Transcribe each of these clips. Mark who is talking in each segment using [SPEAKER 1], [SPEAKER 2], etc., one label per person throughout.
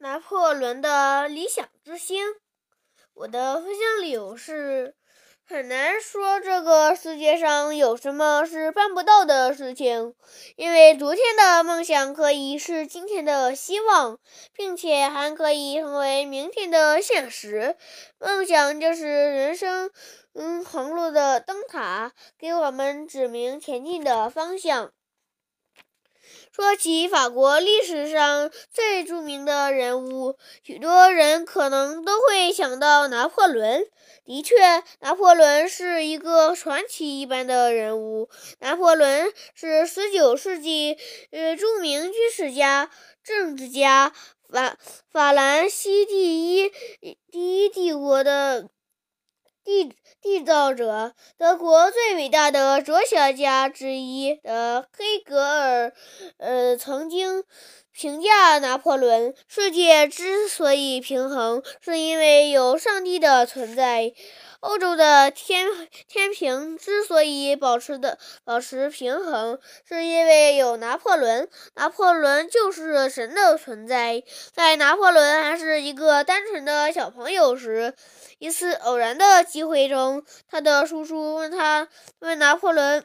[SPEAKER 1] 拿破仑的理想之星。我的分享理由是：很难说这个世界上有什么是办不到的事情，因为昨天的梦想可以是今天的希望，并且还可以成为明天的现实。梦想就是人生嗯航路的灯塔，给我们指明前进的方向。说起法国历史上最著名的人物，许多人可能都会想到拿破仑。的确，拿破仑是一个传奇一般的人物。拿破仑是19世纪呃著名军事家、政治家，法法兰西第一第一帝。缔造者，德国最伟大的哲学家之一的黑格尔，呃，曾经评价拿破仑：世界之所以平衡，是因为有上帝的存在。欧洲的天天平之所以保持的保持平衡，是因为有拿破仑。拿破仑就是神的存在。在拿破仑还是一个单纯的小朋友时，一次偶然的机会中，他的叔叔问他问拿破仑。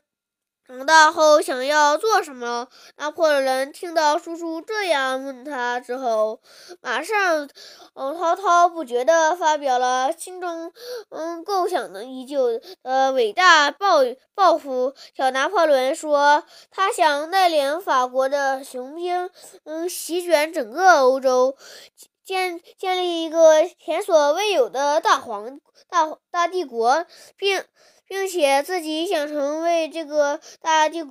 [SPEAKER 1] 长大后想要做什么？拿破仑听到叔叔这样问他之后，马上，嗯，滔滔不绝地发表了心中，嗯，构想的已久的伟大抱抱负。小拿破仑说，他想带领法国的雄兵，嗯，席卷整个欧洲，建建立一个前所未有的大皇大大帝国，并。并且自己想成为这个大帝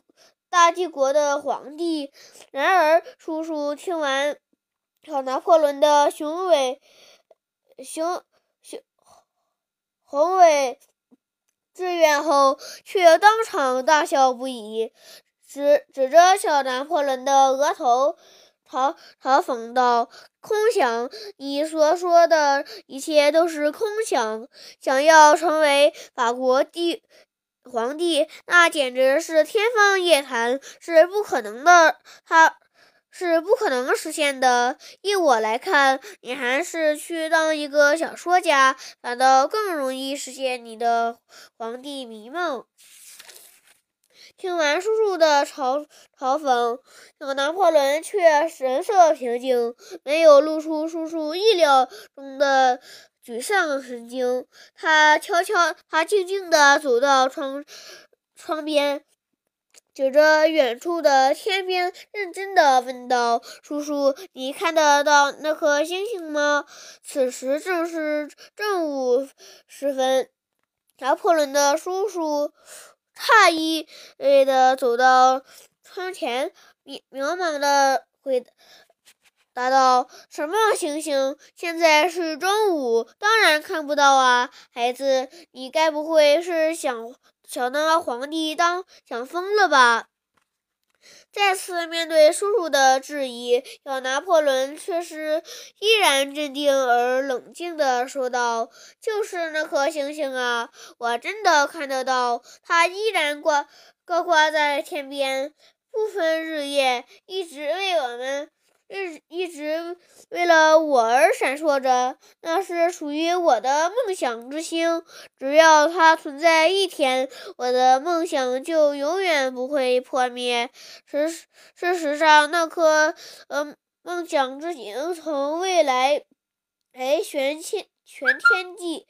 [SPEAKER 1] 大帝国的皇帝。然而，叔叔听完小拿破仑的雄伟、雄雄宏伟志愿后，却当场大笑不已，指指着小拿破仑的额头。嘲嘲讽道：“空想，你所说的一切都是空想。想要成为法国帝皇帝，那简直是天方夜谭，是不可能的。他是不可能实现的。依我来看，你还是去当一个小说家，反倒更容易实现你的皇帝迷梦。”听完叔叔的嘲嘲讽，小拿破仑却神色平静，没有露出叔叔意料中的沮丧神经。他悄悄，他静静地走到窗窗边，指着远处的天边，认真地问道：“叔叔，你看得到那颗星星吗？”此时正是正午时分，拿破仑的叔叔。诧异的走到窗前，渺渺茫的回答道：“什么星星？现在是中午，当然看不到啊！孩子，你该不会是想想当皇帝当想疯了吧？”再次面对叔叔的质疑，小拿破仑却是依然镇定而冷静地说道：“就是那颗星星啊，我真的看得到，它依然挂高挂在天边，不分日夜，一直为我们。”一一直为了我而闪烁着，那是属于我的梦想之星。只要它存在一天，我的梦想就永远不会破灭。事事实上，那颗呃梦想之星从未来来玄天全天际。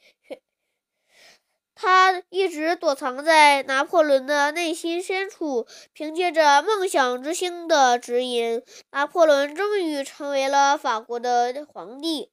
[SPEAKER 1] 他一直躲藏在拿破仑的内心深处，凭借着梦想之星的指引，拿破仑终于成为了法国的皇帝。